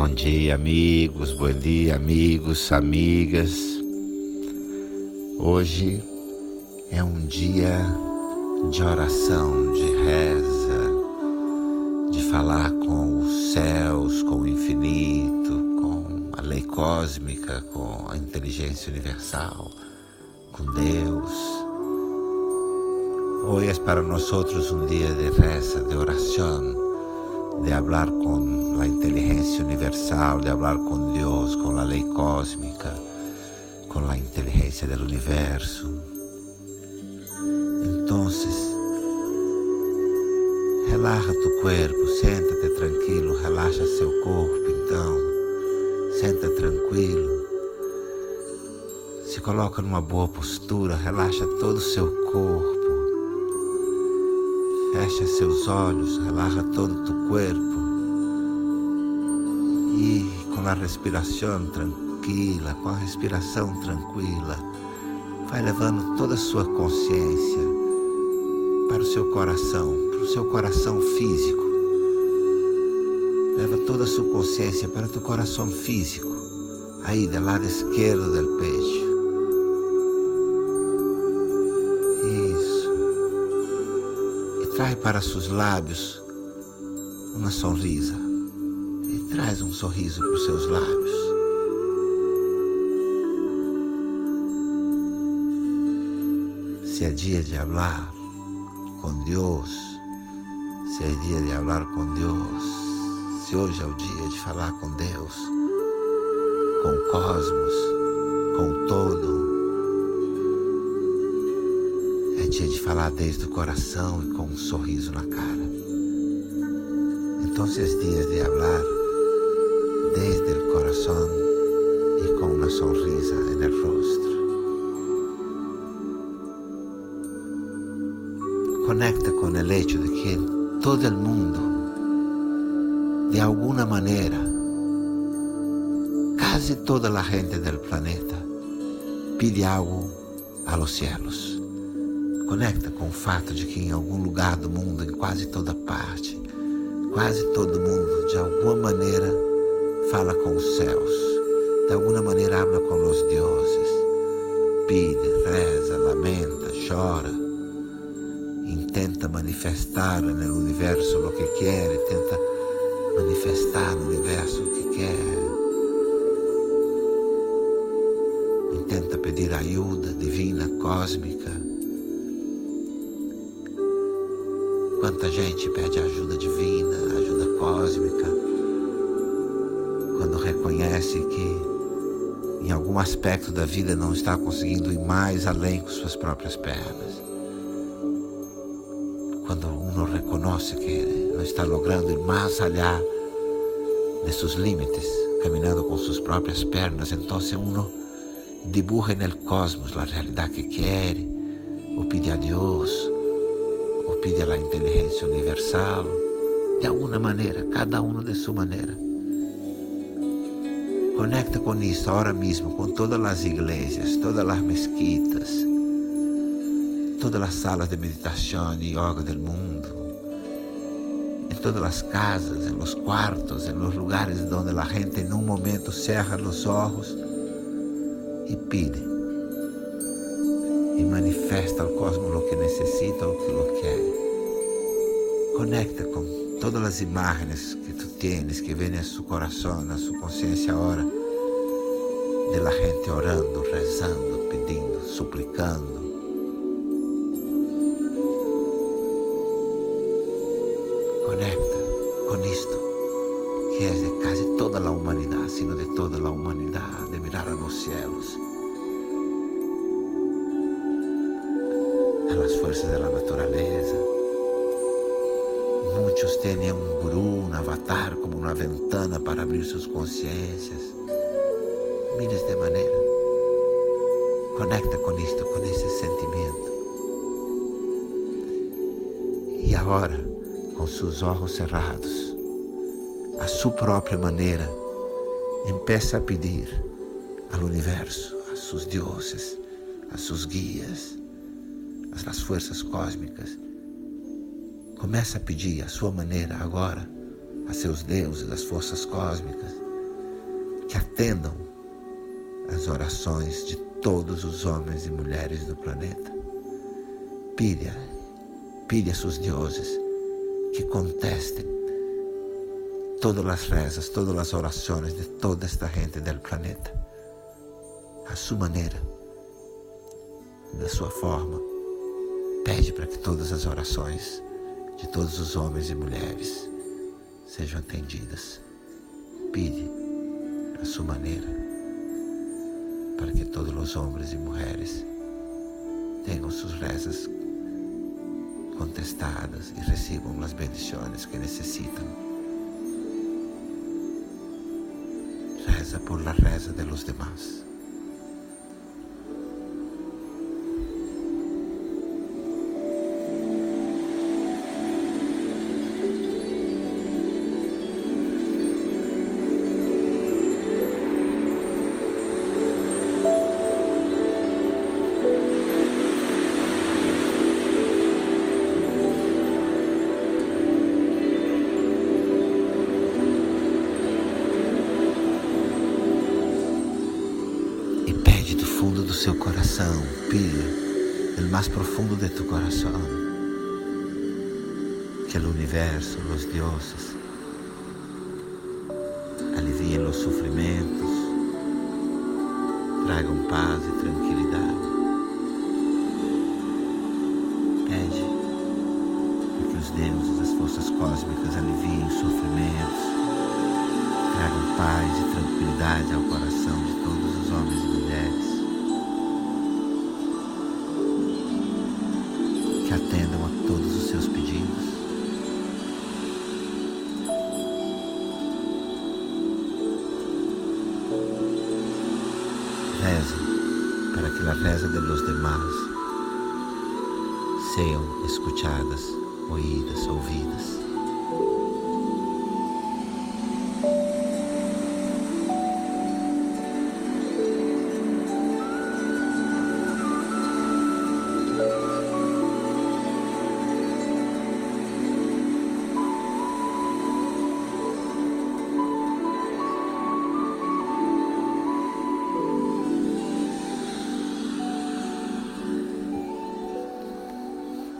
Bom dia, amigos, bom dia, amigos, amigas. Hoje é um dia de oração, de reza, de falar com os céus, com o infinito, com a lei cósmica, com a inteligência universal, com Deus. Hoje é para nós um dia de reza, de oração de hablar con la inteligencia universal, de hablar con Dios, con la ley cósmica, con la inteligencia del universo. Entonces, relaja tu cuerpo, senta-te tranquilo, relaxa seu corpo, então, senta tranquilo. Se coloca numa boa postura, relaxa todo o seu corpo. Fecha seus olhos, relaja todo tu corpo e com a respiração tranquila, com a respiração tranquila, vai levando toda a sua consciência para o seu coração, para o seu coração físico. Leva toda a sua consciência para o teu coração físico, aí do lado esquerdo do peito. Traz para seus lábios uma sorrisa. Traz um sorriso para os seus lábios. Se é dia de falar com Deus, se é dia de falar com Deus, se hoje é o dia de falar com Deus, com o cosmos, com o todo, dia de falar desde o coração e com um sorriso na cara. Então, é dias de falar Conecta com o hecho de que todo o mundo, de alguma maneira, quase toda a gente do planeta, pide algo a los cielos. Conecta com o fato de que em algum lugar do mundo, em quase toda parte, quase todo mundo, de alguma maneira, fala com os céus, de alguma maneira habla com os deuses, pide, reza, lamenta, chora, intenta manifestar no universo o que quer, tenta manifestar no universo o que quer. Intenta pedir ajuda divina, cósmica Quanta gente pede ajuda divina, ajuda cósmica, quando reconhece que em algum aspecto da vida não está conseguindo ir mais além com suas próprias pernas. Quando uno reconhece que está logrando ir mais allá de seus limites, caminhando com suas próprias pernas, então uno dibuja no cosmos a realidade que quer, ou pede a Deus pide a la inteligência universal, de alguma maneira, cada um de sua maneira. Conecta com isso agora mesmo, com todas as igrejas, todas as mesquitas, todas as salas de meditação e yoga do mundo, em todas as casas, em los quartos, em los lugares onde a gente em um momento cerra os olhos e pide e manifesta ao cosmos o que necessita, o que lo quer. Conecta com todas as imagens que tu tens, que vêm a seu coração, na sua consciência agora, de la gente orando, rezando, pedindo, suplicando. Com isto, que é de quase toda a humanidade, sino de toda a humanidade, de mirar a los cielos a las fuerzas de la naturaleza. Muitos têm um guru, um avatar como uma ventana para abrir suas consciências. Mira de maneira. Conecta com isto, com esse sentimento. E agora, com seus olhos cerrados, a sua própria maneira, empeça a pedir ao universo, a seus deuses, a seus guias, as forças cósmicas. Começa a pedir a sua maneira agora a seus deuses, as forças cósmicas, que atendam as orações de todos os homens e mulheres do planeta. Pide, pide a seus deuses que contestem todas as rezas, todas as orações de toda esta gente do planeta, a sua maneira, da sua forma. Pede para que todas as orações de todos os homens e mulheres sejam atendidas. Pede a sua maneira para que todos os homens e mulheres tenham suas rezas contestadas e recebam as bendições que necessitam. Reza por la reza de los demás. Seu coração, pide el mais profundo de tu coração, que o universo, os deuses, aliviem os sofrimentos, tragam paz e tranquilidade. Pede para que os deuses, as forças cósmicas aliviem os sofrimentos, tragam paz e tranquilidade ao coração de todos os homens e mulheres. Atendam a todos os seus pedidos. Reze para que a reza de los demás sejam escuchadas, oídas, ouvidas.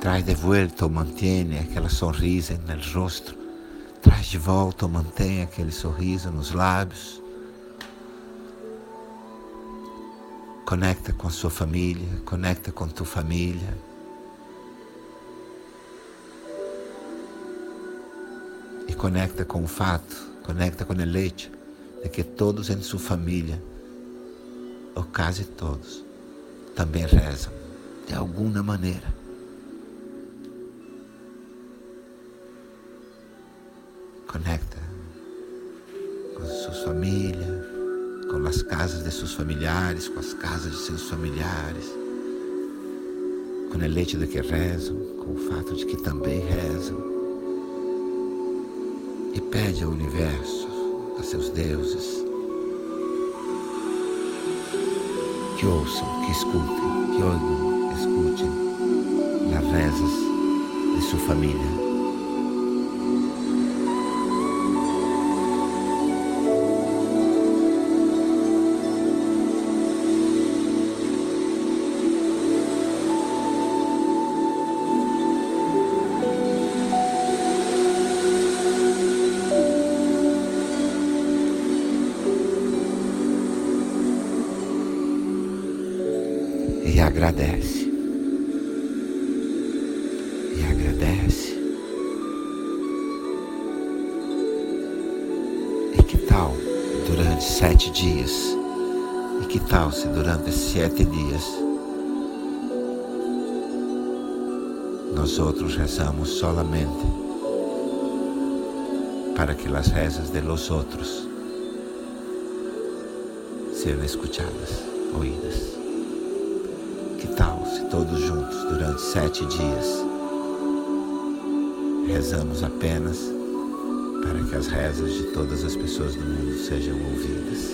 Traz de volta ou mantém aquela sorriso no rosto. Traz de volta ou mantém aquele sorriso nos lábios. Conecta com a sua família, conecta com tua família. E conecta com o fato, conecta com o leite de que todos em sua família, ou quase todos, também rezam de alguma maneira. Conecta com suas famílias, com as casas de seus familiares, com as casas de seus familiares, com o leite de que rezam, com o fato de que também rezam. E pede ao universo, a seus deuses, que ouçam, que escutem, que oigam, escutem as rezas de sua família. Agradece. E agradece. E que tal durante sete dias? E que tal se durante sete dias nós outros rezamos solamente para que as rezas de los outros sejam escutadas, oídas? Se todos juntos, durante sete dias, rezamos apenas para que as rezas de todas as pessoas do mundo sejam ouvidas?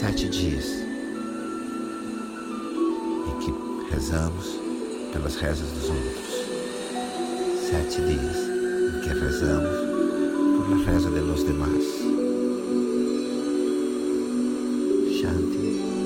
Sete dias em que rezamos pelas rezas dos outros. Sete dias em que rezamos por la reza de los demás. Shanti.